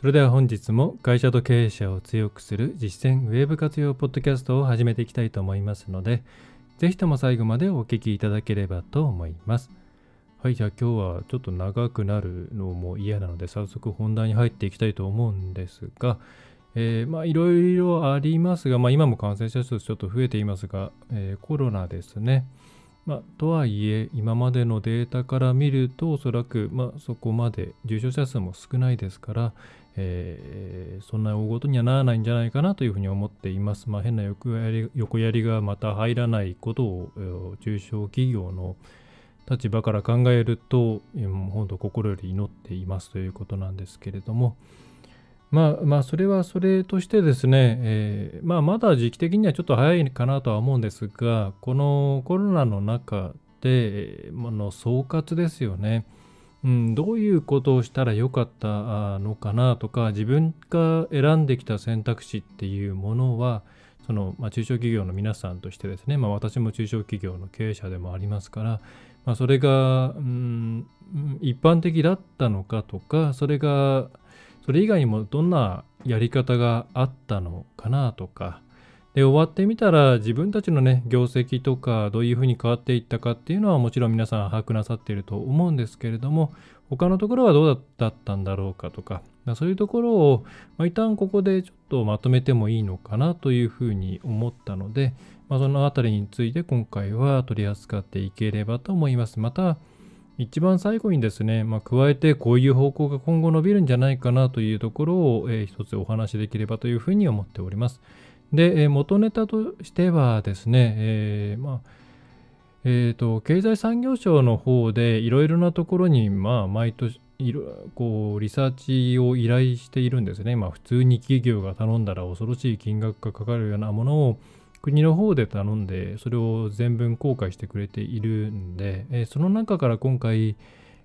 それでは本日も会社と経営者を強くする実践ウェブ活用ポッドキャストを始めていきたいと思いますので、ぜひとも最後までお聞きいただければと思います。はい、じゃあ今日はちょっと長くなるのも嫌なので、早速本題に入っていきたいと思うんですが、えー、まあいろいろありますが、まあ今も感染者数ちょっと増えていますが、えー、コロナですね。まあ、とはいえ、今までのデータから見ると、おそらく、まあ、そこまで重症者数も少ないですから、えー、そんな大事にはならないんじゃないかなというふうに思っています。まあ、変な横やり横やりがまた入らないことを中小企業の立場から考えると、本当心より祈っていますということなんですけれども、まあまあ、それはそれとしてですね、えー、まあ、まだ時期的にはちょっと早いかなとは思うんですが、このコロナの中で、の総括ですよね。うん、どういうことをしたらよかったのかなとか自分が選んできた選択肢っていうものはその、まあ、中小企業の皆さんとしてですね、まあ、私も中小企業の経営者でもありますから、まあ、それが、うん、一般的だったのかとかそれがそれ以外にもどんなやり方があったのかなとかで終わってみたら自分たちのね業績とかどういうふうに変わっていったかっていうのはもちろん皆さん把握なさっていると思うんですけれども他のところはどうだったんだろうかとかそういうところを、まあ、一旦ここでちょっとまとめてもいいのかなというふうに思ったので、まあ、そのあたりについて今回は取り扱っていければと思います。また一番最後にですね、まあ、加えてこういう方向が今後伸びるんじゃないかなというところを、えー、一つお話しできればというふうに思っております。で、え元ネタとしてはですね、えー、まあ、えーと、経済産業省の方でいろいろなところに、まあ、毎年いろこうリサーチを依頼しているんですね。まあ、普通に企業が頼んだら恐ろしい金額がかかるようなものを国の方で頼んで、それを全文公開してくれているんで、えー、その中から今回、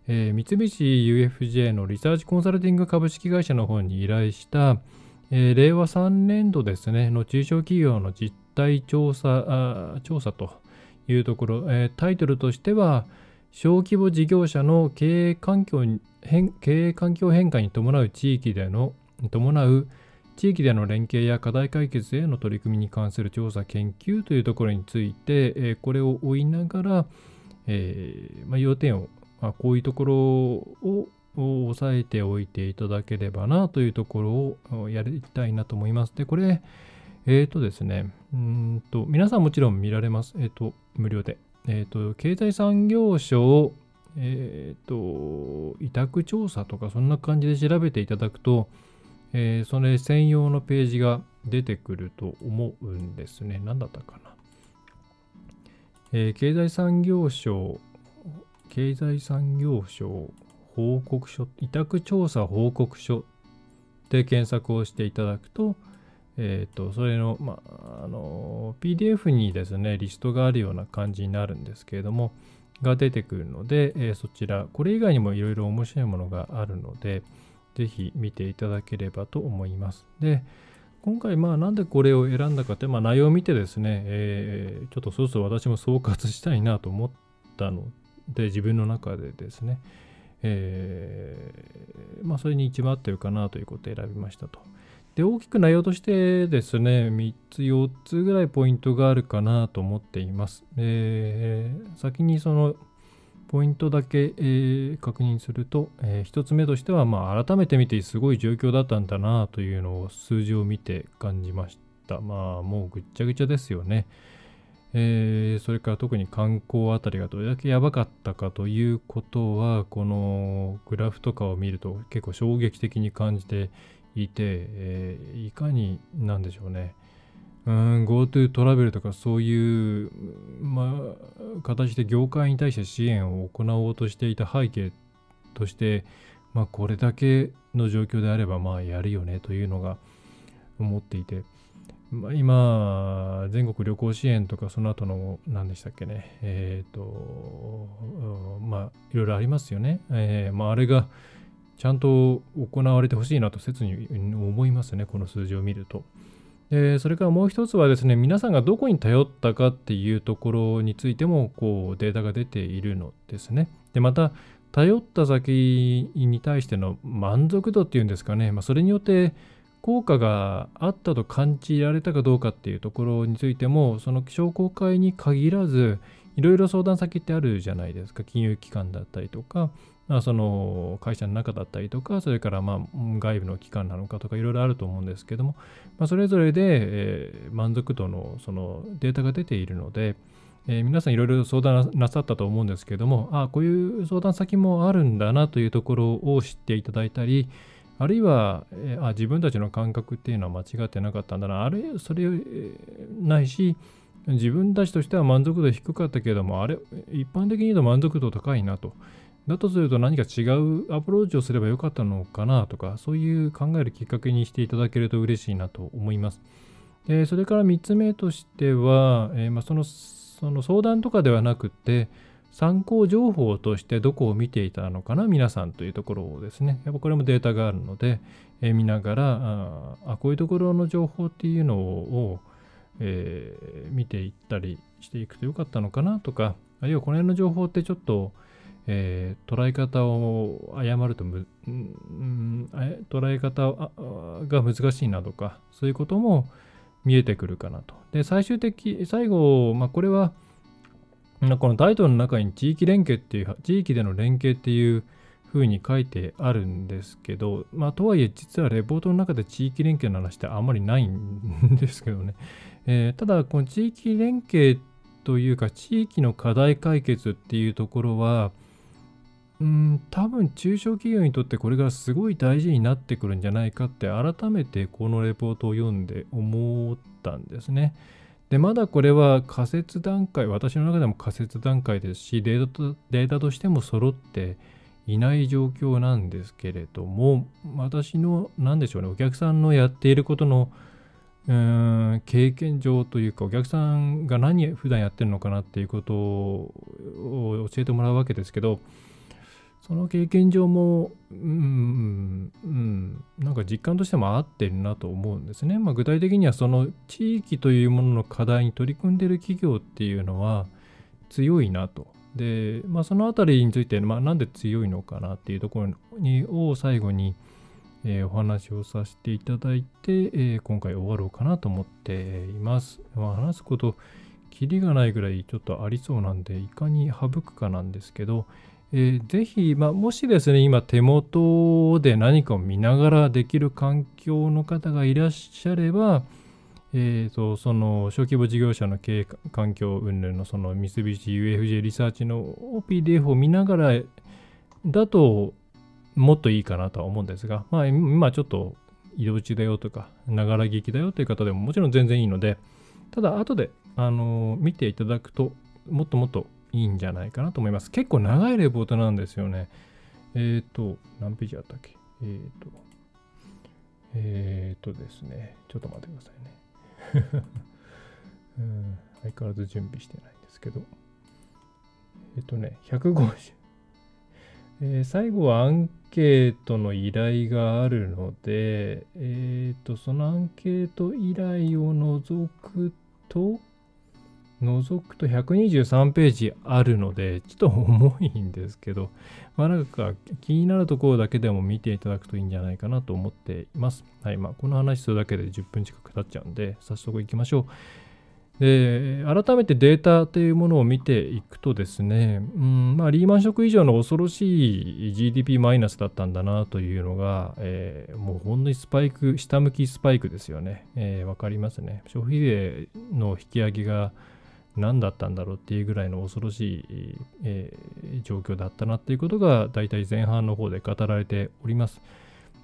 えー、三菱 UFJ のリサーチコンサルティング株式会社の方に依頼した、えー、令和3年度ですね、の中小企業の実態調査調査というところ、えー、タイトルとしては、小規模事業者の経営環境変経営環境変化に伴う地域での伴う地域での連携や課題解決への取り組みに関する調査研究というところについて、えー、これを追いながら、えーまあ、要点を、まあ、こういうところをを押さえておいていただければなというところをやりたいなと思います。で、これ、えっ、ー、とですね、うんと、皆さんもちろん見られます。えっ、ー、と、無料で。えっ、ー、と、経済産業省、えっ、と、委託調査とか、そんな感じで調べていただくと、えそれ専用のページが出てくると思うんですね。何だったかな。え経済産業省、経済産業省報告書、委託調査報告書で検索をしていただくと、えっ、ー、と、それの、まあ、あの、PDF にですね、リストがあるような感じになるんですけれども、が出てくるので、えー、そちら、これ以外にもいろいろ面白いものがあるので、ぜひ見ていただければと思います。で、今回、まあ、なんでこれを選んだかって、まあ、内容を見てですね、えー、ちょっとそろそろ私も総括したいなと思ったので、自分の中でですね、えー、まあ、それに一番合ってるかなということで選びましたと。で、大きく内容としてですね、3つ、4つぐらいポイントがあるかなと思っています。えー、先にそのポイントだけ、えー、確認すると、えー、1つ目としては、まあ、改めて見てすごい状況だったんだなというのを数字を見て感じました。まあ、もうぐっちゃぐちゃですよね。えー、それから特に観光あたりがどれだけやばかったかということはこのグラフとかを見ると結構衝撃的に感じていて、えー、いかになんでしょうね。GoTo トラベルとかそういう、まあ、形で業界に対して支援を行おうとしていた背景として、まあ、これだけの状況であればまあやるよねというのが思っていて。まあ、今、全国旅行支援とか、その後の、何でしたっけね、えっ、ー、と、まあ、いろいろありますよね。えー、まあ、あれが、ちゃんと行われてほしいなと切に思いますね、この数字を見ると。でそれからもう一つはですね、皆さんがどこに頼ったかっていうところについてもこうデータが出ているのですね。で、また、頼った先に対しての満足度っていうんですかね、まあ、それによって効果があったと感じられたかどうかっていうところについても、その商工会に限らず、いろいろ相談先ってあるじゃないですか、金融機関だったりとか、まあ、その会社の中だったりとか、それからまあ外部の機関なのかとかいろいろあると思うんですけども、まあ、それぞれで、えー、満足度のそのデータが出ているので、えー、皆さんいろいろ相談なさったと思うんですけども、あこういう相談先もあるんだなというところを知っていただいたり、あるいは、え、あ自分たちの感覚っていうのは間違ってなかったんだな、あるいはそれないし、自分たちとしては満足度低かったけれども、あれ、一般的に言うと満足度高いなと。だとすると何か違うアプローチをすればよかったのかなとか、そういう考えるきっかけにしていただけると嬉しいなと思います。でそれから3つ目としては、えー、まあ、そのその相談とかではなくて、参考情報としてどこを見ていたのかな、皆さんというところをですね、やっぱこれもデータがあるので、え、見ながらああ、こういうところの情報っていうのを、えー、見ていったりしていくとよかったのかなとか、あるいはこの辺の情報ってちょっと、えー、捉え方を誤るとむ、うん、捉え方が難しいなとか、そういうことも見えてくるかなと。で、最終的、最後、まあ、これは、このタイトルの中に地域連携っていう、地域での連携っていうふうに書いてあるんですけど、まあ、とはいえ、実はレポートの中で地域連携の話ってあんまりないんですけどね。えー、ただ、この地域連携というか、地域の課題解決っていうところは、うん多分中小企業にとってこれがすごい大事になってくるんじゃないかって改めてこのレポートを読んで思ったんですね。でまだこれは仮説段階私の中でも仮説段階ですしデータとデータとしても揃っていない状況なんですけれども私の何でしょうねお客さんのやっていることのうん経験上というかお客さんが何普段やってるのかなっていうことを教えてもらうわけですけどその経験上も、うん、うん、なんか実感としても合ってるなと思うんですね。まあ、具体的にはその地域というものの課題に取り組んでる企業っていうのは強いなと。で、まあ、そのあたりについて、まあ、なんで強いのかなっていうところにを最後に、えー、お話をさせていただいて、えー、今回終わろうかなと思っています。まあ、話すこと、キリがないぐらいちょっとありそうなんで、いかに省くかなんですけど、えー、ぜひ、まあ、もしですね、今手元で何かを見ながらできる環境の方がいらっしゃれば、えーと、その小規模事業者の経営環境云々のその三菱 UFJ リサーチの PDF を見ながらだともっといいかなとは思うんですが、まあ、今ちょっと移動中だよとか、ながら聞きだよという方でももちろん全然いいので、ただ後で、あの見ていただくと、もっともっといいんじゃないかなと思います。結構長いレポートなんですよね。えっ、ー、と、何ページあったっけ？えっ、ー、と、えっ、ー、とですね、ちょっと待ってくださいね。うん、相変わらず準備してないんですけど。えっ、とね、150。え、最後はアンケートの依頼があるので、えっ、と、そのアンケート依頼を除くと、覗くと123ページあるので、ちょっと重いんですけど、まあなんか気になるところだけでも見ていただくといいんじゃないかなと思っています。はい、まあこの話するだけで10分近く経っちゃうんで、早速行きましょう。で、改めてデータというものを見ていくとですね、うんまあ、リーマンショック以上の恐ろしい GDP マイナスだったんだなというのが、えー、もうほんのにスパイク、下向きスパイクですよね。えー、わかりますね。消費税の引き上げが何だったんだろうっていうぐらいの恐ろしい、えー、状況だったなっていうことが大体前半の方で語られております。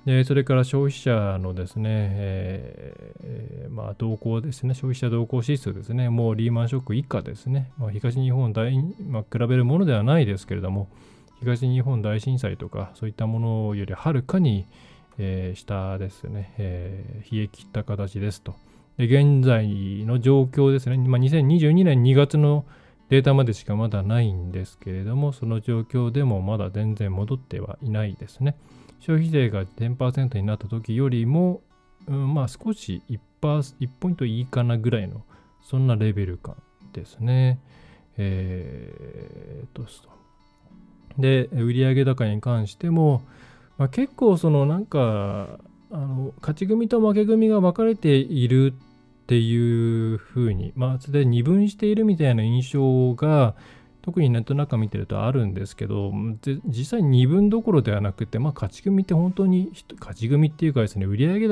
でそれから消費者のですね、えー、まあ、動向ですね、消費者動向指数ですね、もうリーマンショック以下ですね、まあ、東日本大、まあ、比べるものではないですけれども、東日本大震災とか、そういったものよりはるかに、えー、下ですね、えー、冷え切った形ですと。現在の状況ですね、まあ、2022年2月のデータまでしかまだないんですけれども、その状況でもまだ全然戻ってはいないですね。消費税が10%になった時よりも、うん、まあ少し 1, 1ポイントいいかなぐらいの、そんなレベル感ですね。えー、と、で、売上高に関しても、まあ、結構そのなんか、あの勝ち組と負け組が分かれているっていうふうに、まあ、すで二分しているみたいな印象が、特にネットなんか見てるとあるんですけど、実際二分どころではなくて、まあ、勝ち組って本当に、勝ち組っていうかですね、売上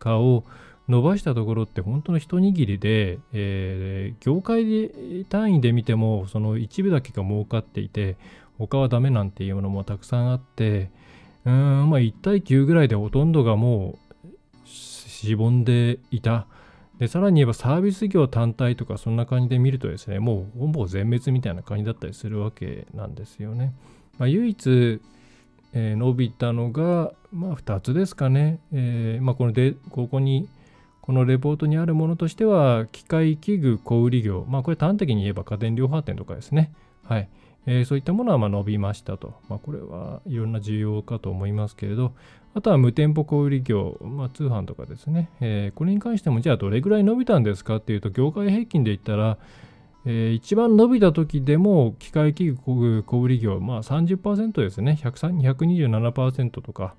高を伸ばしたところって本当の一握りで、えー、業界で単位で見ても、その一部だけが儲かっていて、他はダメなんていうものもたくさんあって、うん、まあ1対9ぐらいでほとんどがもうしぼんでいた。で、さらに言えばサービス業単体とかそんな感じで見るとですね、もうほぼ全滅みたいな感じだったりするわけなんですよね。まあ、唯一、えー、伸びたのが、まあ、2つですかね。えー、まあ、このでここに、このレポートにあるものとしては、機械器具小売業。まあ、これ端的に言えば家電量販店とかですね。はい。えー、そういったものはま伸びましたと。まあ、これはいろんな需要かと思いますけれど、あとは無店舗小売業、まあ、通販とかですね、えー、これに関してもじゃあどれぐらい伸びたんですかっていうと、業界平均で言ったら、えー、一番伸びた時でも機械器具小売業、まあ30%ですね、127%とか、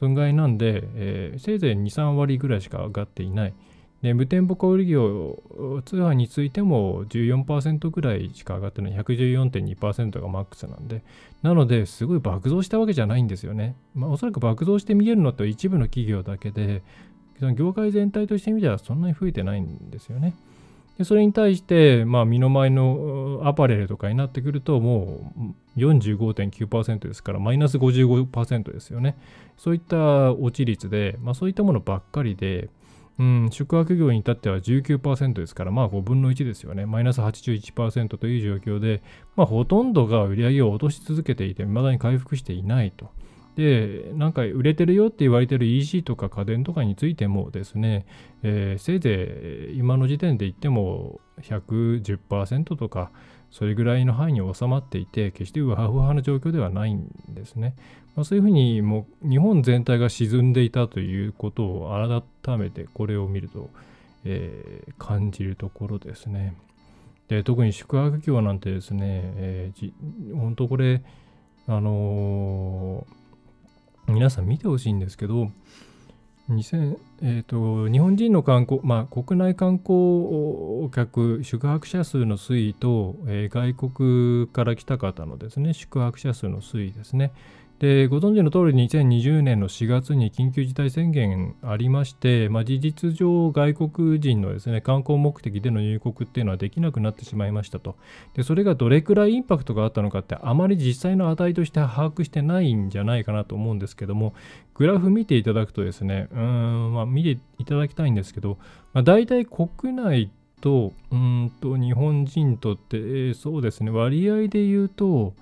そんぐらいなんで、えー、せいぜい2、3割ぐらいしか上がっていない。で無店舗小売業、通販についても14%ぐらいしか上がってない、114.2%がマックスなんで、なので、すごい爆増したわけじゃないんですよね。まあ、おそらく爆増して見えるのって一部の企業だけで、業界全体として見たらそんなに増えてないんですよね。でそれに対して、まあ、身の前のアパレルとかになってくると、もう45.9%ですから、マイナス55%ですよね。そういった落ち率で、まあ、そういったものばっかりで、うん、宿泊業に至っては19%ですから、まあ5分の1ですよね。マイナス81%という状況で、まあほとんどが売り上げを落とし続けていて、未だに回復していないと。で、なんか売れてるよって言われてる EC とか家電とかについてもですね、えー、せいぜい今の時点で言っても110%とか、それぐらいの範囲に収まっていて、決してウハウハな状況ではないんですね。まあ、そういうふうにもう日本全体が沈んでいたということを改めてこれを見ると、えー、感じるところですね。で特に宿泊業なんてですね、えー、本当これ、あのー、皆さん見てほしいんですけど、2000えーと、日本人の観光、まあ、国内観光客、宿泊者数の推移と、えー、外国から来た方のですね、宿泊者数の推移ですね。でご存知の通り2020年の4月に緊急事態宣言ありまして、まあ、事実上外国人のですね観光目的での入国っていうのはできなくなってしまいましたと。でそれがどれくらいインパクトがあったのかってあまり実際の値として把握してないんじゃないかなと思うんですけどもグラフ見ていただくとですねうん、まあ、見ていただきたいんですけど、まあ、大体国内とうんと日本人とって、そうですね割合で言うと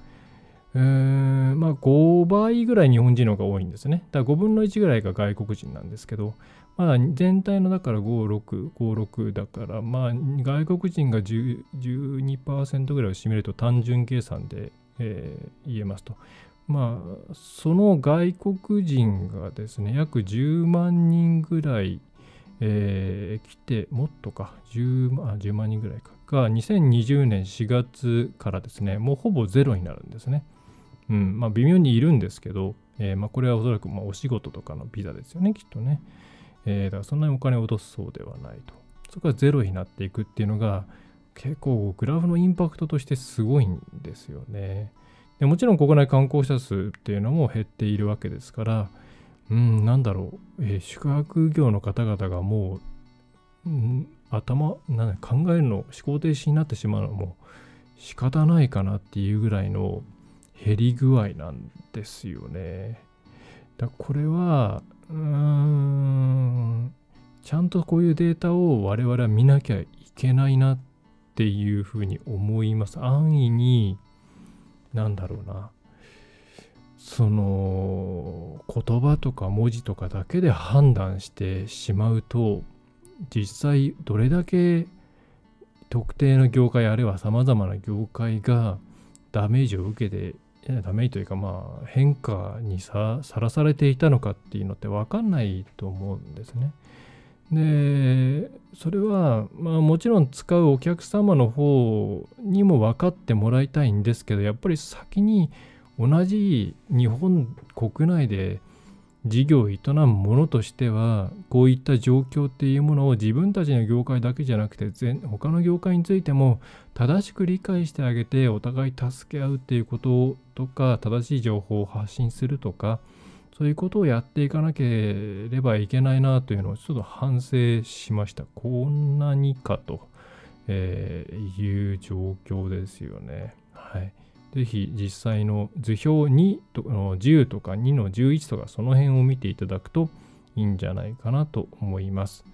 えー、まあ5倍ぐらい日本人の方が多いんですね。だから5分の1ぐらいが外国人なんですけど、まだ全体のだから5、6、5、6だから、まあ外国人が12%ぐらいを占めると単純計算で、えー、言えますと。まあその外国人がですね、約10万人ぐらい、えー、来て、もっとか10万、10万人ぐらいか。が2020年4月からですね、もうほぼゼロになるんですね。うんまあ、微妙にいるんですけど、えーまあ、これはおそらくまあお仕事とかのビザですよね、きっとね。えー、だからそんなにお金を落とすそうではないと。そこがゼロになっていくっていうのが、結構グラフのインパクトとしてすごいんですよね。でもちろん国内観光者数っていうのも減っているわけですから、うん、なんだろう、えー、宿泊業の方々がもう、うん、頭なん考えるの思考停止になってしまうのも仕方ないかなっていうぐらいの減り具合なんですよね。だこれはうーんちゃんとこういうデータを我々は見なきゃいけないなっていうふうに思います。安易になんだろうなその言葉とか文字とかだけで判断してしまうと実際どれだけ特定の業界あるいはさまざまな業界がダメージを受けてダメというかまあ変化にさらされていたのかっていうのって分かんないと思うんですね。でそれは、まあ、もちろん使うお客様の方にも分かってもらいたいんですけどやっぱり先に同じ日本国内で事業を営む者としてはこういった状況っていうものを自分たちの業界だけじゃなくて全他の業界についても正しく理解してあげてお互い助け合うっていうこととか正しい情報を発信するとかそういうことをやっていかなければいけないなというのをちょっと反省しました。こんなにかと、えー、いう状況ですよね。はい。ぜひ実際の図表2との10とか2の11とかその辺を見ていただくといいんじゃないかなと思います。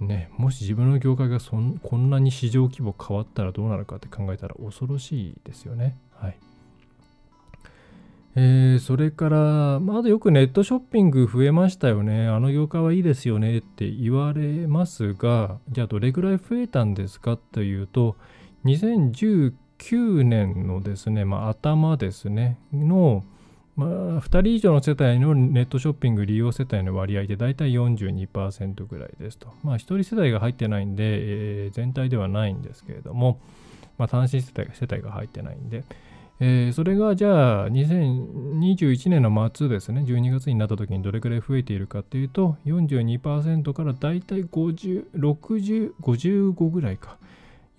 ね、もし自分の業界がそんこんなに市場規模変わったらどうなるかって考えたら恐ろしいですよね。はい。えー、それから、まだよくネットショッピング増えましたよね。あの業界はいいですよねって言われますが、じゃあどれぐらい増えたんですかというと、2019 2009年のですね、まあ、頭ですね、の、まあ、2人以上の世帯のネットショッピング利用世帯の割合で大体42%ぐらいですと。まあ、1人世帯が入ってないんで、えー、全体ではないんですけれども、まあ、単身世帯世帯が入ってないんで、えー、それがじゃあ2021年の末ですね、12月になった時にどれくらい増えているかっていうと、42%から大体50、60、55ぐらいか。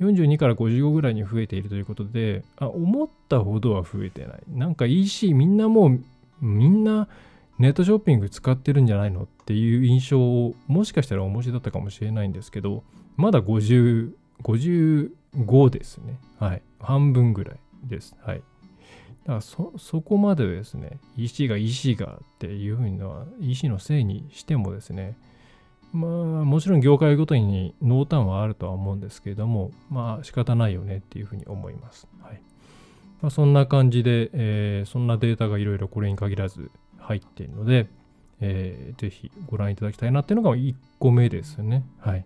42から55ぐらいに増えているということで、あ、思ったほどは増えてない。なんか EC みんなもう、みんなネットショッピング使ってるんじゃないのっていう印象をもしかしたらお持ちだったかもしれないんですけど、まだ50、55ですね。はい。半分ぐらいです。はい。だからそ、そこまでですね、EC が EC がっていうふうな EC のせいにしてもですね、まあ、もちろん業界ごとに濃淡はあるとは思うんですけれども、まあ仕方ないよねっていうふうに思います。はいまあ、そんな感じで、えー、そんなデータがいろいろこれに限らず入っているので、えー、ぜひご覧いただきたいなっていうのが1個目ですね。はい。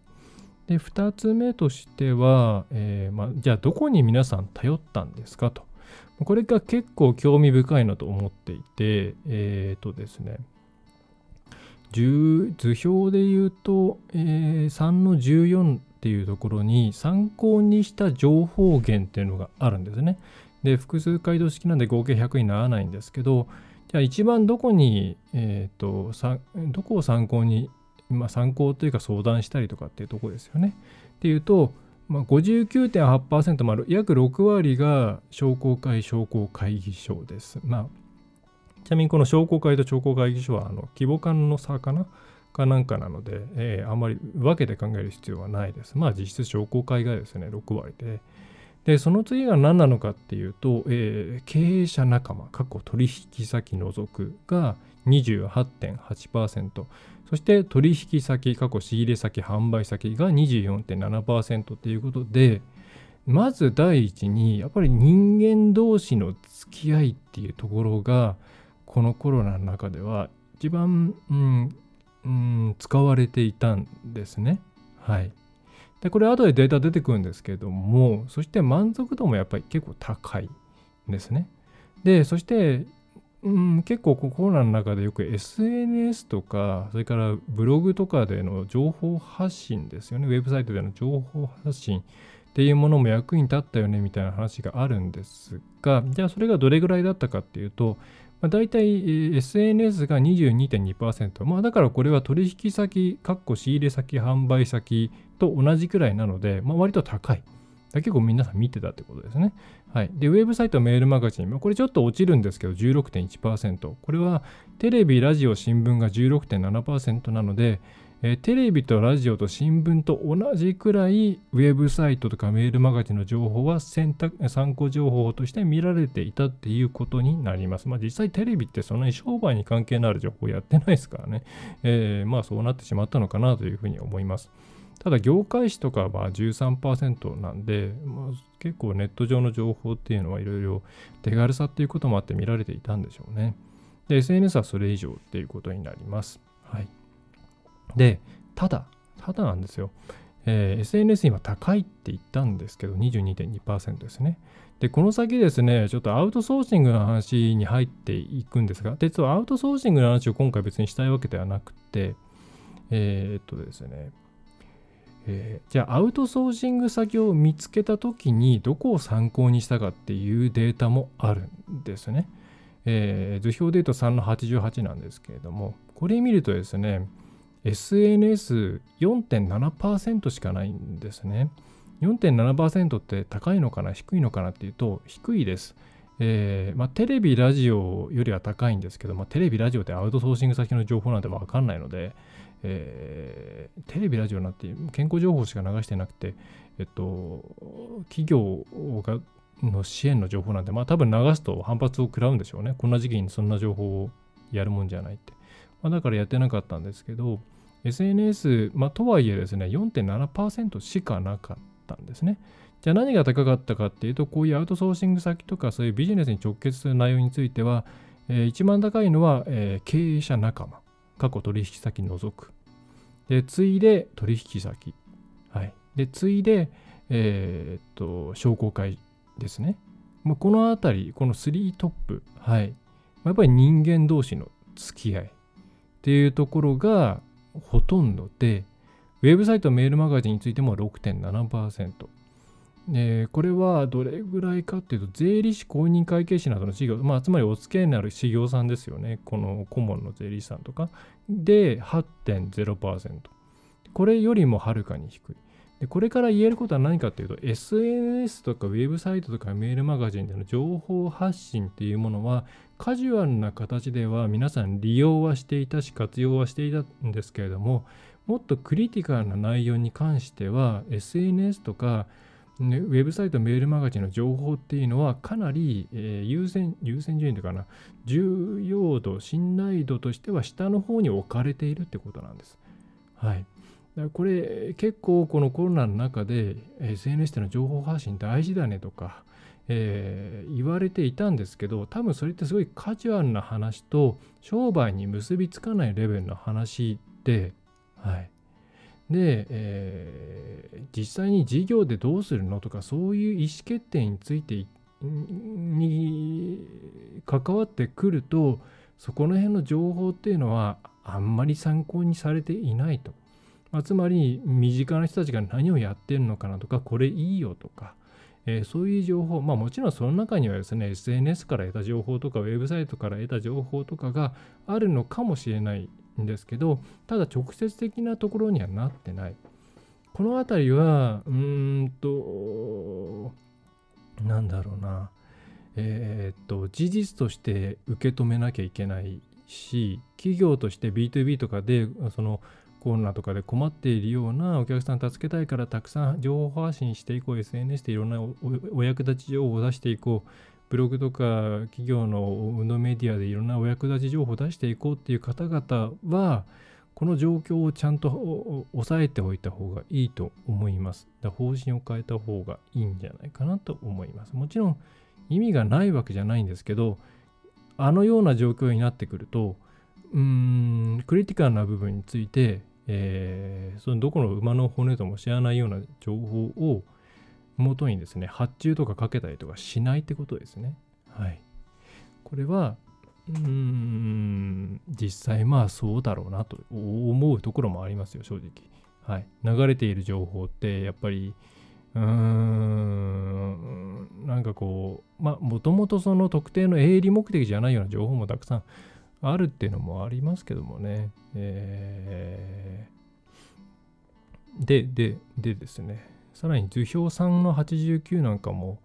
で、2つ目としては、えー、まあ、じゃあどこに皆さん頼ったんですかと。これが結構興味深いなと思っていて、えっ、ー、とですね、図表で言うと、えー、3の14っていうところに参考にした情報源っていうのがあるんですね。で、複数回答式なんで合計100にならないんですけど、じゃあ一番どこに、え、ー、と、どこを参考に、まあ、参考というか相談したりとかっていうとこですよね。っていうと、まあ、59.8%、まある、約6割が商工会商工会議所です。まあちなみにこの商工会と商工会議所はあの規模感の差かな？かなんかなので、えー、あんまり分けて考える必要はないです。まあ実質商工会がですね、6割で。で、その次が何なのかっていうと、えー、経営者仲間、過去取引先除くが28.8%、そして取引先、過去仕入れ先、販売先が24.7%ということで、まず第一に、やっぱり人間同士の付き合いっていうところが、このコロナの中では一番、うん、うん、使われていたんですね。はい。で、これ後でデータ出てくるんですけれども、そして満足度もやっぱり結構高いんですね。で、そして、うん、結構コロナの中でよく SNS とか、それからブログとかでの情報発信ですよね。ウェブサイトでの情報発信っていうものも役に立ったよねみたいな話があるんですが、じゃあそれがどれぐらいだったかっていうと、まあ、大体 SNS が22.2%。まあ、だからこれは取引先、かっこ仕入れ先、販売先と同じくらいなので、まあ、割と高い。結構皆さん見てたってことですね。はい。で、ウェブサイト、メールマガジン、これちょっと落ちるんですけど、16.1%。これはテレビ、ラジオ、新聞が16.7%なので、えー、テレビとラジオと新聞と同じくらいウェブサイトとかメールマガジンの情報は選択参考情報として見られていたっていうことになります。まあ実際テレビってそんなに商売に関係のある情報やってないですからね。えー、まあそうなってしまったのかなというふうに思います。ただ業界誌とかは13%なんで、まあ、結構ネット上の情報っていうのはいろいろ手軽さっていうこともあって見られていたんでしょうね。で、SNS はそれ以上っていうことになります。はい。で、ただ、ただなんですよ。えー、SNS 今高いって言ったんですけど、22.2%ですね。で、この先ですね、ちょっとアウトソーシングの話に入っていくんですが、実はアウトソーシングの話を今回別にしたいわけではなくて、えー、っとですね、えー、じゃあアウトソーシング先を見つけた時にどこを参考にしたかっていうデータもあるんですね。えー、図表で言うと3の88なんですけれどもこれ見るとですね SNS4.7% しかないんですね。4.7%って高いのかな？低いのかなっていうと低いです。えーまあ、テレビ、ラジオよりは高いんですけど、まあ、テレビ、ラジオってアウトソーシング先の情報なんて分かんないので、えー、テレビ、ラジオなんて健康情報しか流してなくて、えっと、企業がの支援の情報なんて、まあ多分流すと反発を食らうんでしょうね。こんな時期にそんな情報をやるもんじゃないって。まあ、だからやってなかったんですけど、SNS、まあとはいえですね、4.7%しかなかったんですね。じゃあ何が高かったかっていうと、こういうアウトソーシング先とかそういうビジネスに直結する内容については、えー、一番高いのは、えー、経営者仲間、過去取引先除く。で、次いで取引先。はい。で、次いで、えー、っと、商工会ですね。まあ、このあたり、この3トップ、はい。やっぱり人間同士の付き合いっていうところがほとんどで、ウェブサイト、メールマガジンについても6.7%。これはどれぐらいかっていうと、税理士公認会計士などの事業、まあ、つまりお付き合いになる事業さんですよね。この顧問の税理士さんとか。で、8.0%。これよりもはるかに低い。でこれから言えることは何かというと SNS とかウェブサイトとかメールマガジンでの情報発信っていうものはカジュアルな形では皆さん利用はしていたし活用はしていたんですけれどももっとクリティカルな内容に関しては SNS とかね、ウェブサイト、メールマガジンの情報っていうのはかなり、えー、優先、優先順位というかな、重要度、信頼度としては下の方に置かれているってことなんです。はい。だからこれ結構このコロナの中で SNS での情報発信大事だねとか、えー、言われていたんですけど多分それってすごいカジュアルな話と商売に結びつかないレベルの話で、はい、で、えー、実際に事業でどうするのとかそういう意思決定についてに関わってくるとそこの辺の情報っていうのはあんまり参考にされていないと。まあ、つまり身近な人たちが何をやってるのかなとかこれいいよとか、えー、そういう情報まあもちろんその中にはですね SNS から得た情報とかウェブサイトから得た情報とかがあるのかもしれないんですけどただ直接的なところにはなってない。この辺りはうーんとなんだろうな。えー、っと事実として受け止めなきゃいけないし企業として B2B とかでそのコロナとかで困っているようなお客さん助けたいからたくさん情報発信していこう SNS でいろんなお役立ち情報を出していこうブログとか企業の運動メディアでいろんなお役立ち情報を出していこうっていう方々はこの状況をちゃんと抑えておいた方がいいと思います。だ方針を変えた方がいいんじゃないかなと思います。もちろん意味がないわけじゃないんですけどあのような状況になってくるとうんクリティカルな部分についてえー、そのどこの馬の骨とも知らないような情報を元にですね、発注とかかけたりとかしないってことですね。はい。これは、うん、実際まあそうだろうなと思うところもありますよ、正直。はい。流れている情報ってやっぱり、うーん、なんかこう、まあもともとその特定の営利目的じゃないような情報もたくさんあるっていうのもありますけどもね。えー、で、で、でですね、さらに図表3の89なんかも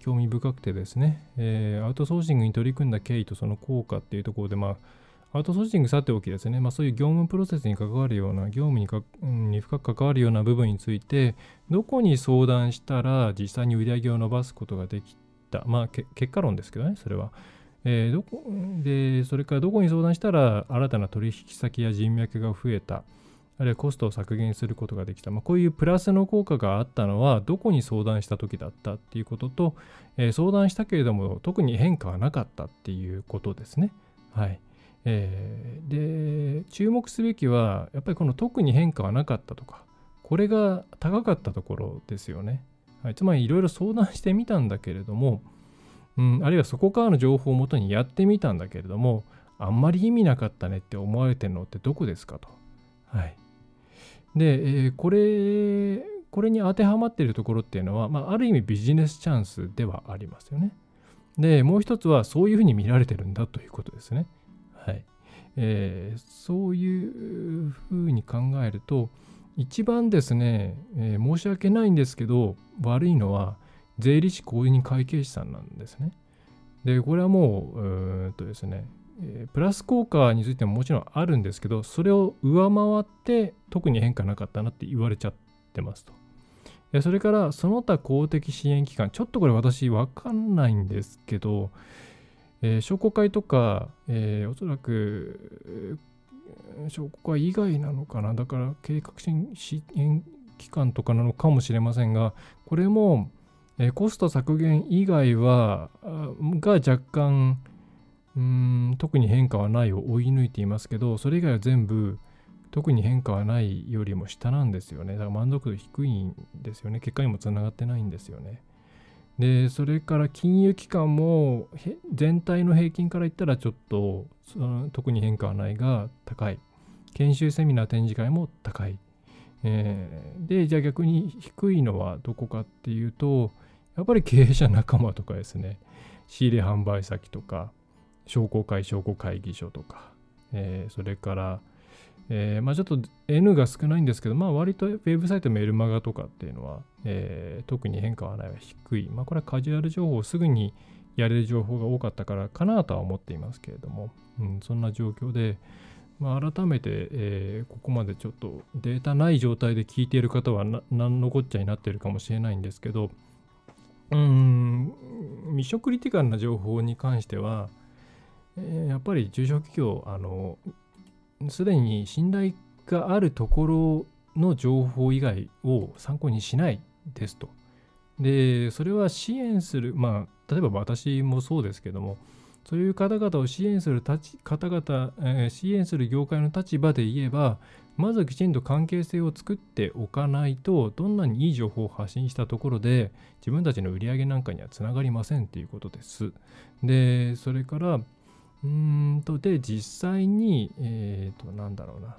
興味深くてですね、えー、アウトソーシングに取り組んだ経緯とその効果っていうところで、まあ、アウトソーシングさておきですね、まあ、そういう業務プロセスに関わるような、業務にか、に深く関わるような部分について、どこに相談したら実際に売り上げを伸ばすことができた、まあ、結果論ですけどね、それは。えー、どこでそれからどこに相談したら新たな取引先や人脈が増えたあるいはコストを削減することができた、まあ、こういうプラスの効果があったのはどこに相談した時だったっていうことと、えー、相談したけれども特に変化はなかったっていうことですね。はいえー、で注目すべきはやっぱりこの特に変化はなかったとかこれが高かったところですよね。はい、つまりいろいろ相談してみたんだけれども、うん、あるいはそこからの情報をもとにやってみたんだけれどもあんまり意味なかったねって思われてるのってどこですかと。はい、で、えー、これこれに当てはまっているところっていうのは、まあ、ある意味ビジネスチャンスではありますよね。でもう一つはそういうふうに見られてるんだということですね。はいえー、そういうふうに考えると一番ですね、えー、申し訳ないんですけど悪いのは税理士公認会計士さんなんですね。でこれはもううんとですねプラス効果についてももちろんあるんですけどそれを上回って特に変化なかったなって言われちゃってますと。それからその他公的支援機関ちょっとこれ私わかんないんですけど、えー、商工会とか、えー、おそらく、えー、商工会以外なのかなだから計画支援機関とかなのかもしれませんがこれも、えー、コスト削減以外はが若干うん特に変化はないを追い抜いていますけどそれ以外は全部特に変化はないよりも下なんですよね。だから満足度低いんですよね。結果にもつながってないんですよね。でそれから金融機関も全体の平均から言ったらちょっとその特に変化はないが高い。研修セミナー展示会も高い、えー、でじゃあ逆に低いのはどこかっていうとやっぱり経営者仲間とかですね仕入れ販売先とか商工会商工会議所とか、えー、それから、えー、まあ、ちょっと N が少ないんですけど、まあ、割とウェブサイトメルマガとかっていうのは、えー、特に変化はないは低い。まあ、これはカジュアル情報をすぐにやれる情報が多かったからかなとは思っていますけれども、うん、そんな状況で、まあ、改めて、えー、ここまでちょっとデータない状態で聞いている方は何のこっちゃになっているかもしれないんですけど、うん、ミッションクリティカルな情報に関しては、えー、やっぱり中小企業あのすでに信頼があるところの情報以外を参考にしないですと。でそれは支援するまあ例えば私もそうですけどもそういう方々を支援する方々、えー、支援する業界の立場で言えばまずきちんと関係性を作っておかないとどんなにいい情報を発信したところで自分たちの売り上げなんかにはつながりませんっていうことです。でそれからうーんとで実際にえっ、ー、となんだろうな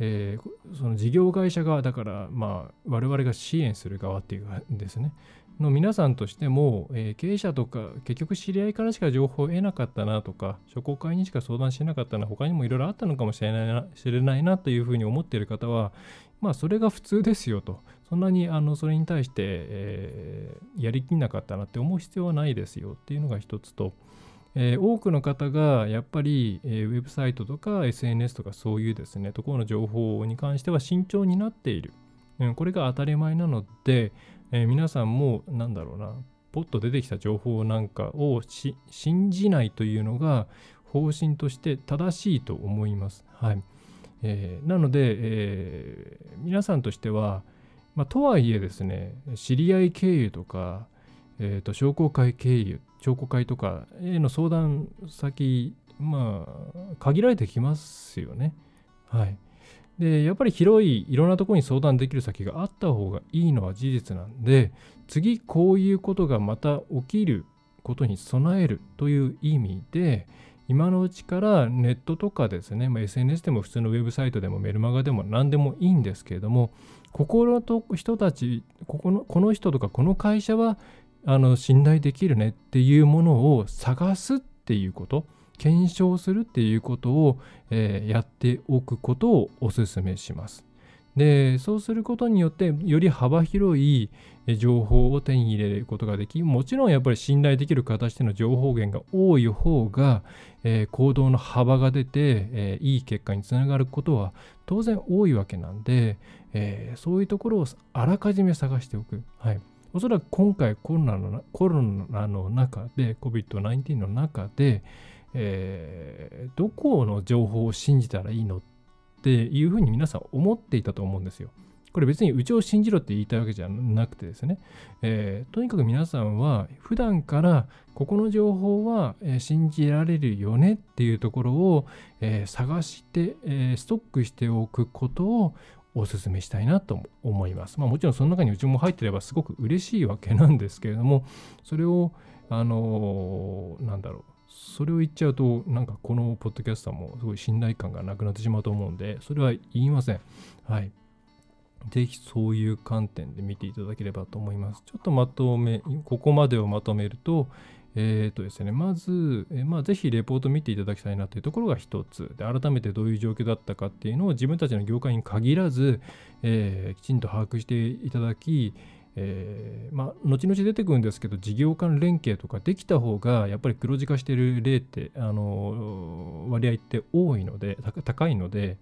えー、その事業会社側だからまあ我々が支援する側っていうかですねの皆さんとしても、えー、経営者とか結局知り合いからしか情報を得なかったなとか商工会にしか相談しなかったな他にもいろいろあったのかもしれないな知れないなというふうに思っている方はまあそれが普通ですよと。そんなにあのそれに対して、えー、やりきんなかったなって思う必要はないですよ。っていうのが一つとえー、多くの方がやっぱり、えー、ウェブサイトとか SNS とかそういうですねところの情報に関しては慎重になっている、うん、これが当たり前なので、えー、皆さんもなんだろうなポッと出てきた情報なんかを信じないというのが方針として正しいと思います。はいえー、なので、えー、皆さんとしては、まあ、とはいえですね知り合い経由とか、えーと、商工会経由商工会とかへの相談先まあ限られてきますよね。はい。でやっぱり広いいろんなところに相談できる先があった方がいいのは事実なんで次こういうことがまた起きることに備えるという意味で今のうちからネットとかですね、まあ、SNS でも普通のウェブサイトでもメルマガでも何でもいいんですけれどもここの人たちここのこの人とかこの会社はあの信頼できるねっていうものを探すっていうこと。検証するっていうことを、えー、やっておくことをお勧めします。でそうすることによってより幅広い情報を手に入れることができもちろんやっぱり信頼できる形での情報源が多い方が、えー、行動の幅が出て、えー、いい結果につながることは当然多いわけなんで、えー、そういうところをあらかじめ探しておく。はいおそらく今回コロナのコロナの中で COVID-19 の中で、えー、どこの情報を信じたらいいのっていうふうに皆さん思っていたと思うんですよ。これ別にうちを信じろって言いたいわけじゃなくてですね、えー、とにかく皆さんは普段からここの情報は信じられるよねっていうところを、えー、探して、えー、ストックしておくことをお勧めしたいなと思います。まあ、もちろんその中にうちも入ってればすごく嬉しいわけなんですけれども、それを、あのー、なんだろう、それを言っちゃうと、なんかこのポッドキャスターもすごい信頼感がなくなってしまうと思うんで、それは言いません。はい。ぜひそういう観点で見ていただければと思います。ちょっとまとめ、ここまでをまとめると、えーとですね、まず、えー、まあ、ぜひレポート見ていただきたいなというところが一つで、改めてどういう状況だったかっていうのを自分たちの業界に限らず、えー、きちんと把握していただき、えー、まあ、後々出てくるんですけど、事業間連携とかできた方が、やっぱり黒字化している例って、あの割合って多いので、高いので、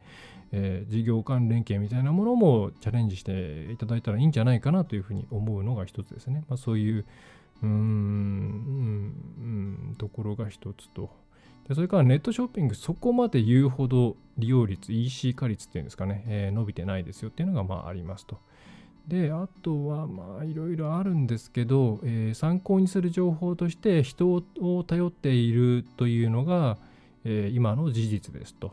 えー、事業間連携みたいなものもチャレンジしていただいたらいいんじゃないかなというふうに思うのが一つですね。まあ、そういううん、うん、ところが一つと。でそれからネットショッピング、そこまで言うほど利用率、EC 化率っていうんですかね、えー、伸びてないですよっていうのがまあありますと。で、あとはまあいろいろあるんですけど、えー、参考にする情報として人を頼っているというのが、えー、今の事実ですと。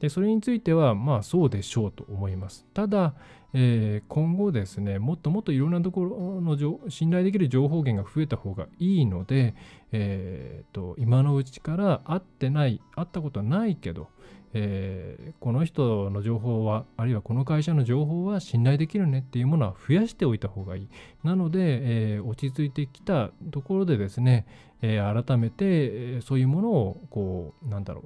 でそれについてはまあそうでしょうと思います。ただ、えー、今後ですねもっともっといろんなところの信頼できる情報源が増えた方がいいので、えーと、今のうちから会ってない会ったことはないけど、えー、この人の情報はあるいはこの会社の情報は信頼できるねっていうものは増やしておいた方がいい。なので、えー、落ち着いてきたところでですね、えー、改めて、そういうものをこうなんだろ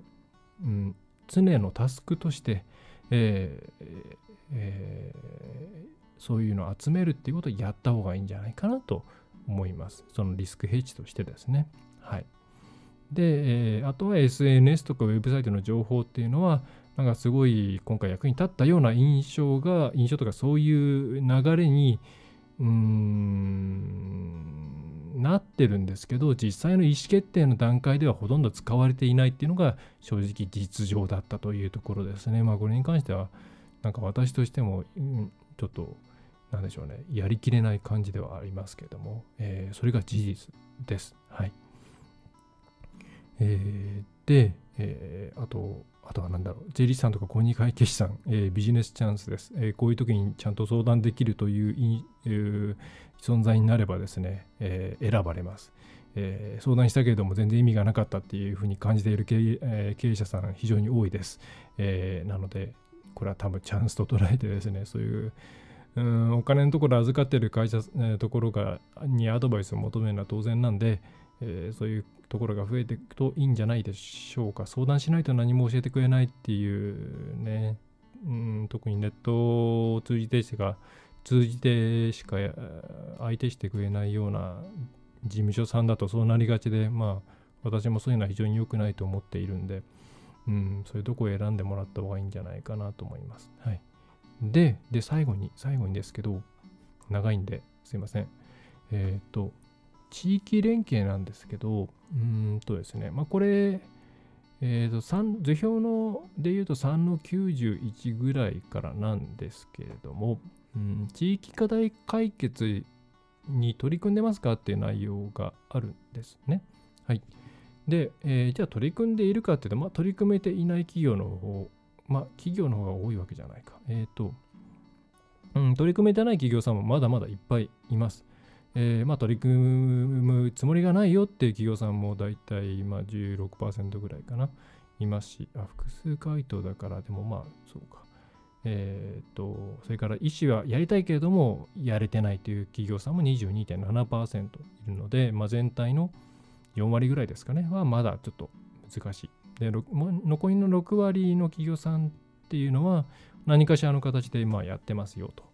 う、うん、常のタスクとして、えーえー、そういうのを集めるっていうことをやった方がいいんじゃないかなと思います。そのリスクヘッジとしてですね。はい。で、えー、あとは SNS とかウェブサイトの情報っていうのは、なんかすごい今回役に立ったような印象が、印象とかそういう流れに、うーん、なってるんですけど実際の意思決定の段階ではほとんど使われていないっていうのが正直実情だったというところですね。まあこれに関してはなんか私としても、うん、ちょっとなんでしょうねやりきれない感じではありますけども、えー、それが事実です。えー、で、えー、あとあとは何だろう、税理士さんとか公認会計士さん、えー、ビジネスチャンスです、えー、こういう時にちゃんと相談できるという、えー、存在になればですね、え選ばれます、え相談したけれども全然意味がなかったっていうふうに感じている経営,、え経営者さん非常に多いです、えなので、これは多分チャンスと捉えてですね、そういううんお金のところ預かっている会社、えところがにアドバイスを求めるのは当然なんで、えそういうところが増えていくといいんじゃないでしょうか。相談しないと何も教えてくれないっていうね、うん、特にネットを通じてしか、通じてしか相手してくれないような事務所さんだとそうなりがちで、まあ、私もそういうのは非常に良くないと思っているんで、うん、そういうとこを選んでもらった方がいいんじゃないかなと思います。はい。で、で、最後に、最後にですけど、長いんですいません。えっ、ー、と、地域連携なんですけど、うんとですね、まあ、これ、えーと、図表ので言うと3の91ぐらいからなんですけれども、うん、地域課題解決に取り組んでますかっていう内容があるんですね。はい。で、えー、じゃあ取り組んでいるかっていうと、まあ、取り組めていない企業の方、まあ、企業の方が多いわけじゃないか。えっ、ー、と、うん、取り組めてない企業さんもまだまだいっぱいいます。えー、まあ、取り組むつもりがないよっていう企業さんも大体まあ16%ぐらいかな、いますし、あ複数回答だから、でもまあ、そうか。えっ、ー、と、それから医師はやりたいけれども、やれてないという企業さんも22.7%いるので、まあ、全体の4割ぐらいですかね、はまだちょっと難しい。で、残りの6割の企業さんっていうのは、何かしらの形でまあやってますよと。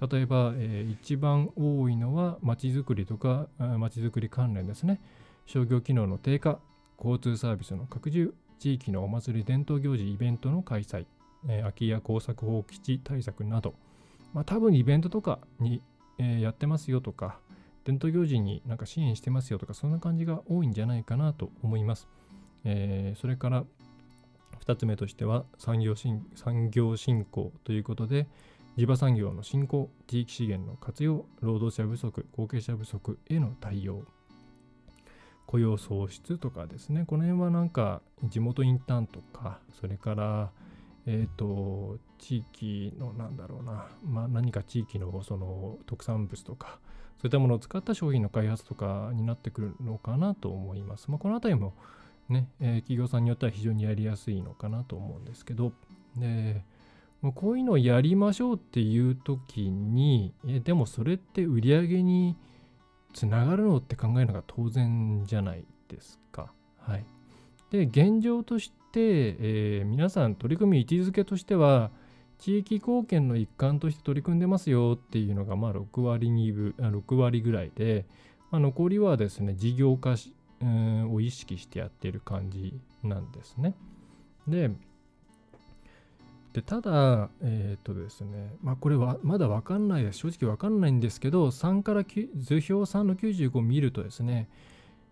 例えば、えー、一番多いのはまちづくりとかまちづくり関連ですね。商業機能の低下、交通サービスの拡充、地域のお祭り伝統行事、イベントの開催、えー、空き家工作放棄地対策など、まあ、多分イベントとかに、えー、やってますよとか、伝統行事になんか支援してますよとか、そんな感じが多いんじゃないかなと思います。えー、それから2つ目としては産業振興ということで、地場産業の振興、地域資源の活用、労働者不足、後継者不足への対応、雇用創出とかですね、この辺はなんか地元インターンとか、それから、えっ、ー、と、地域のなんだろうな、まあ、何か地域のその特産物とか、そういったものを使った商品の開発とかになってくるのかなと思います。まあ、この辺りもね、えー、企業さんによっては非常にやりやすいのかなと思うんですけど、で、こういうのをやりましょうっていう時に、でもそれって売り上げにつながるのって考えるのが当然じゃないですか。はい。で、現状として、えー、皆さん取り組み位置づけとしては、地域貢献の一環として取り組んでますよっていうのが、まあ6割に6割ぐらいで、まあ、残りはですね、事業化を意識してやっている感じなんですね。で、でただ、えっ、ー、とですね、まあこれはまだ分かんないです。正直分かんないんですけど、3から図表3の95を見るとですね、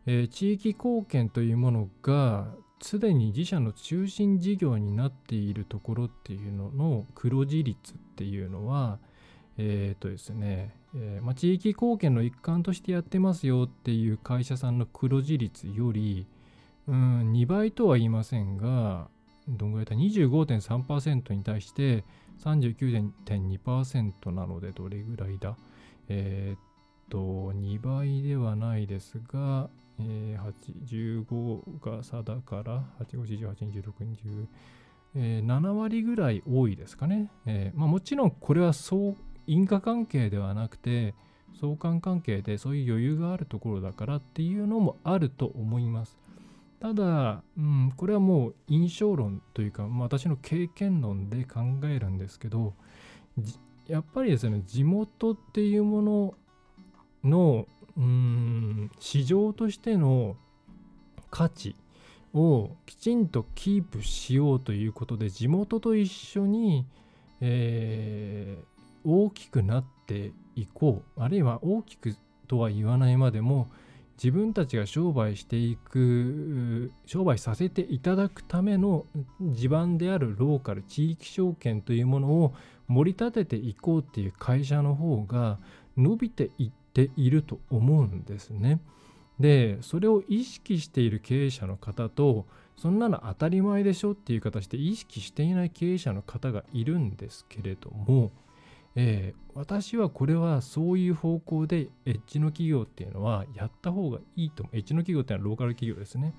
えー、地域貢献というものがすでに自社の中心事業になっているところっていうのの黒字率っていうのは、えっ、ー、とですね、えー、まあ、地域貢献の一環としてやってますよっていう会社さんの黒字率より、うん、2倍とは言いませんが、どんぐらいだ ?25.3% に対して39.2%なのでどれぐらいだ？えー、っと、2倍ではないですが、えー、85が差だから、8、5、48、26、20、えー、7割ぐらい多いですかね。えーまあ、もちろんこれは相因果関係ではなくて、相関関係でそういう余裕があるところだからっていうのもあると思います。ただ、うん、これはもう印象論というか、まあ、私の経験論で考えるんですけどやっぱりですね地元っていうもののうん市場としての価値をきちんとキープしようということで地元と一緒に、えー、大きくなっていこうあるいは大きくとは言わないまでも自分たちが商売していく商売させていただくための地盤であるローカル地域証券というものを盛り立てていこうっていう会社の方が伸びていっていると思うんですね。でそれを意識している経営者の方とそんなの当たり前でしょっていう形で意識していない経営者の方がいるんですけれどもえー、私はこれはそういう方向でエッジの企業っていうのはやった方がいいと思う。エッジの企業っていうのはローカル企業ですね。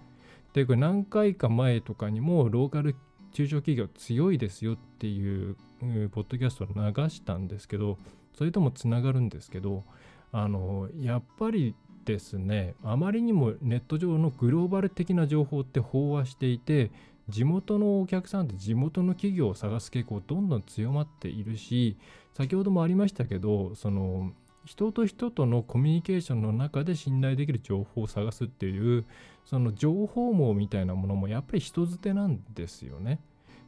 で、これ何回か前とかにもローカル中小企業強いですよっていう、ポッドキャストを流したんですけど、それともつながるんですけど、あの、やっぱりですね、あまりにもネット上のグローバル的な情報って飽和していて、地元のお客さんって地元の企業を探す傾向どんどん強まっているし先ほどもありましたけどその人と人とのコミュニケーションの中で信頼できる情報を探すっていうその情報網みたいなものもやっぱり人づてなんですよね。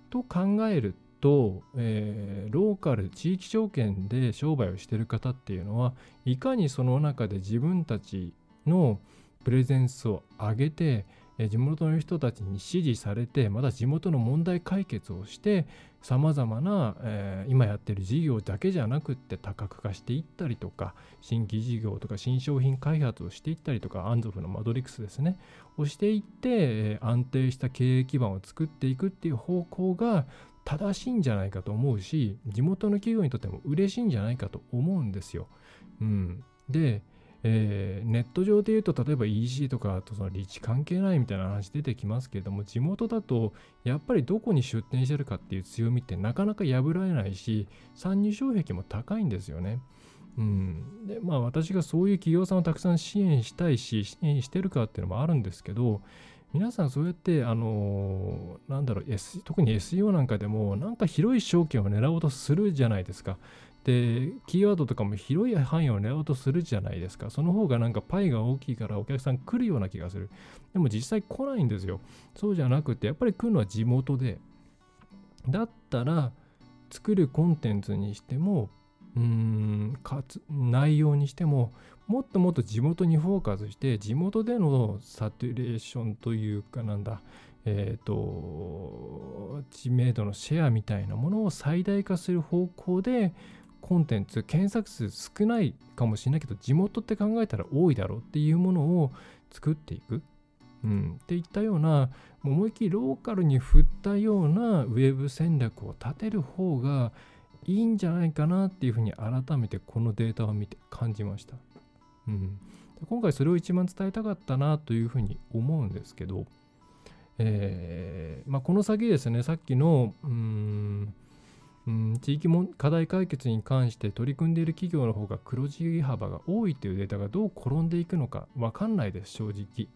と考えると、えー、ローカル地域証券で商売をしてる方っていうのはいかにその中で自分たちのプレゼンスを上げて地元の人たちに支持されてまた地元の問題解決をしてさまざまな、えー、今やってる事業だけじゃなくって多角化していったりとか新規事業とか新商品開発をしていったりとかアンゾフのマドリックスですねをしていって、え、安定した経営基盤を作っていくっていう方向が正しいんじゃないかと思うし地元の企業にとっても嬉しいんじゃないかと思うんですよ。うん、でえー、ネット上で言うと例えば EC とかとその立地関係ないみたいな話出てきますけれども地元だとやっぱりどこに出店してるかっていう強みってなかなか破られないし参入障壁も高いんですよね。うん、でまあ私がそういう企業さんをたくさん支援したいし支援してるかっていうのもあるんですけど皆さんそうやってあのー、なんだろう、S、特に SEO なんかでもなんか広い証券を狙おうとするじゃないですか。で、キーワードとかも広い範囲を狙おうとするじゃないですか。その方がなんかパイが大きいからお客さん来るような気がする。でも実際来ないんですよ。そうじゃなくて、やっぱり来るのは地元で。だったら、作るコンテンツにしても、うーんかつ内容にしてももっともっと地元にフォーカスして地元でのサチュレーションというかなんだ、えーと、知名度のシェアみたいなものを最大化する方向でコンテンツ検索数少ないかもしれないけど地元って考えたら多いだろうっていうものを作っていく、うん、っていったような思いっきりローカルに振ったようなウェブ戦略を立てる方がいいんじゃないかなっていうふうに改めてこのデータを見て感じました。うん、今回それを一番伝えたかったなというふうに思うんですけど、えーまあ、この先ですねさっきのうんうん地域も課題解決に関して取り組んでいる企業の方が黒字幅が多いというデータがどう転んでいくのか分かんないです正直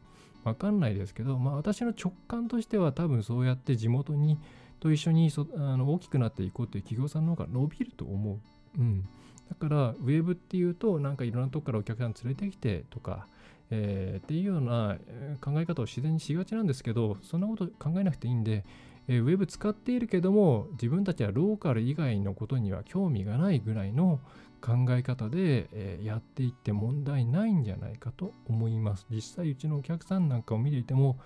分かんないですけど、まあ、私の直感としては多分そうやって地元にと一緒にそあの大きくなっていこうという企業さんの方が伸びると思う。うん、だからウェブっていうとなんかいろんなとこからお客さん連れてきてとか、えー、っていうような考え方を自然にしがちなんですけどそんなこと考えなくていいんで、えー、ウェブ使っているけども自分たちはローカル以外のことには興味がないぐらいの考え方で、えー、やっていって問題ないんじゃないかと思います。実際うちのお客さんなんかを見ていても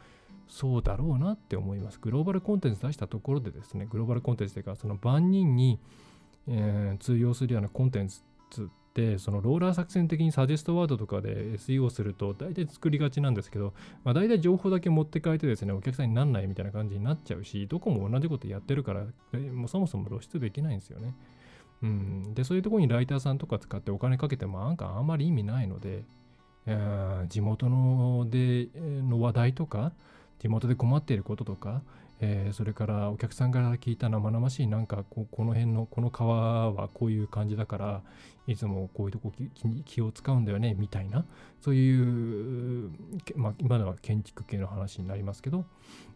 そうだろうなって思います。グローバルコンテンツ出したところでですねグローバルコンテンツというかその万人に、えー、通用するようなコンテンツそのローラー作戦的にサジェストワードとかで SEO すると大体作りがちなんですけど、まあ、大体情報だけ持って帰ってですねお客さんになんないみたいな感じになっちゃうしどこも同じことやってるからもうそもそも露出できないんですよね。うん、でそういうところにライターさんとか使ってお金かけてもなんかあんまり意味ないので、えー、地元のでの話題とか地元で困っていることとか、えー、それからお客さんから聞いた生々しいなんかここの辺のこの川はこういう感じだからいつもこういうとこ気を使うんだよねみたいなそういう、まあ、今のは建築系の話になりますけど、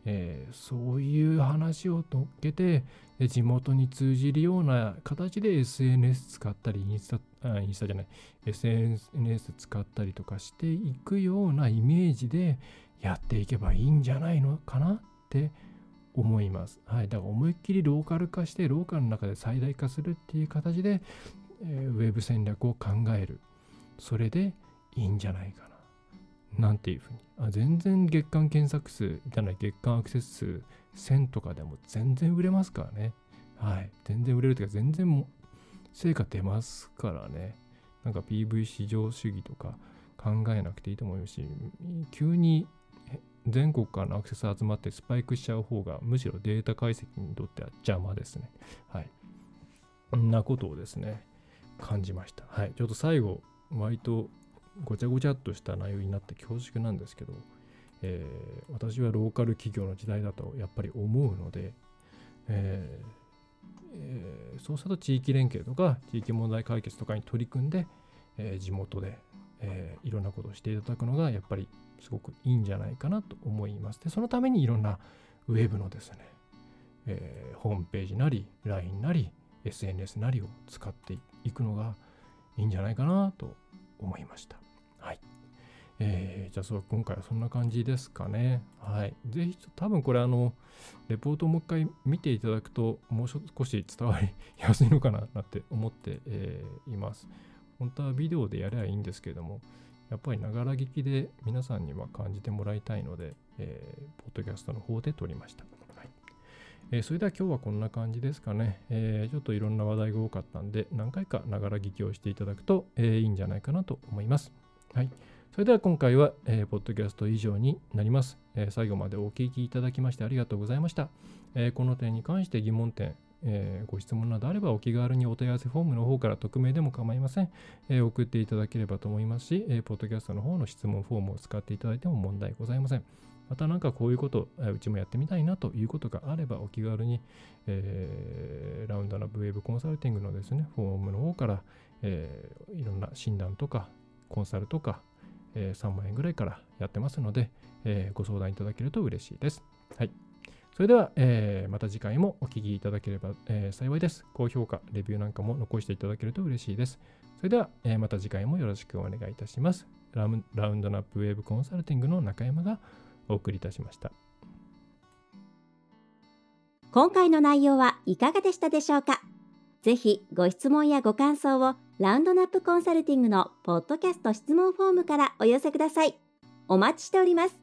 えー、そういう話を乗っけて地元に通じるような形で SNS 使ったりインスタあインスタじゃない SNS 使ったりとかしていくようなイメージでやっていけばいいんじゃないのかなって思います。はい。だから思いっきりローカル化して、ローカルの中で最大化するっていう形で、えー、ウェブ戦略を考える。それでいいんじゃないかな。なんていうふうに。あ全然月間検索数じゃない、月間アクセス数1000とかでも全然売れますからね。はい。全然売れるというか、全然も成果出ますからね。なんか PV 市場主義とか考えなくていいと思うし、急に全国からのアクセス集まってスパイクしちゃう方がむしろデータ解析にとっては邪魔ですね。はい。こんなことをですね、感じました。はい。ちょっと最後、割とごちゃごちゃっとした内容になって恐縮なんですけど、えー、私はローカル企業の時代だとやっぱり思うので、えーえー、そうすると地域連携とか地域問題解決とかに取り組んで、えー、地元で、えー、いろんなことをしていただくのがやっぱりすごくいいんじゃないかなと思います。で、そのためにいろんなウェブのですね、えー、ホームページなり、LINE なり、SNS なりを使っていくのがいいんじゃないかなと思いました。はい。えー、じゃあそう今回はそんな感じですかね。はい。ぜひ、多分これあの、レポートをもう一回見ていただくと、もう少し伝わりやすいのかななんて思って、えー、います。本当はビデオでやればいいんですけれども、やっぱりながら聞きで皆さんには感じてもらいたいので、えー、ポッドキャストの方で撮りました。はいえー、それでは今日はこんな感じですかね、えー、ちょっといろんな話題が多かったんで、何回かながら聞きをしていただくと、えー、いいんじゃないかなと思います。はい。それでは今回は、えー、ポッドキャスト以上になります、えー、最後までお聞きいただきましてありがとうございました。えー、この点に関して疑問点、えー、ご質問などあればお気軽にお問い合わせフォームの方から匿名でも構いません、えー、送っていただければと思いますし、えー、ポッドキャストの方の質問フォームを使っていただいても問題ございません。また何かこういうこと、うちもやってみたいなということがあればお気軽に、え、ラウンドナップウェブコンサルティングのですね、フォームの方から、え、いろんな診断とかコンサルとか、え、3万円ぐらいからやってますので、え、ご相談いただけると嬉しいです。はい。それでは、えー、また次回もお聞きいただければ、えー、幸いです。高評価、レビューなんかも残していただけると嬉しいです。それでは、えー、また次回もよろしくお願いいたします。ラウンドナップウェーブコンサルティングの中山がお送りいたしました。今回の内容はいかがでしたでしょうか？ぜひご質問やご感想をラウンドナップコンサルティングのポッドキャスト質問フォームからお寄せください。お待ちしております。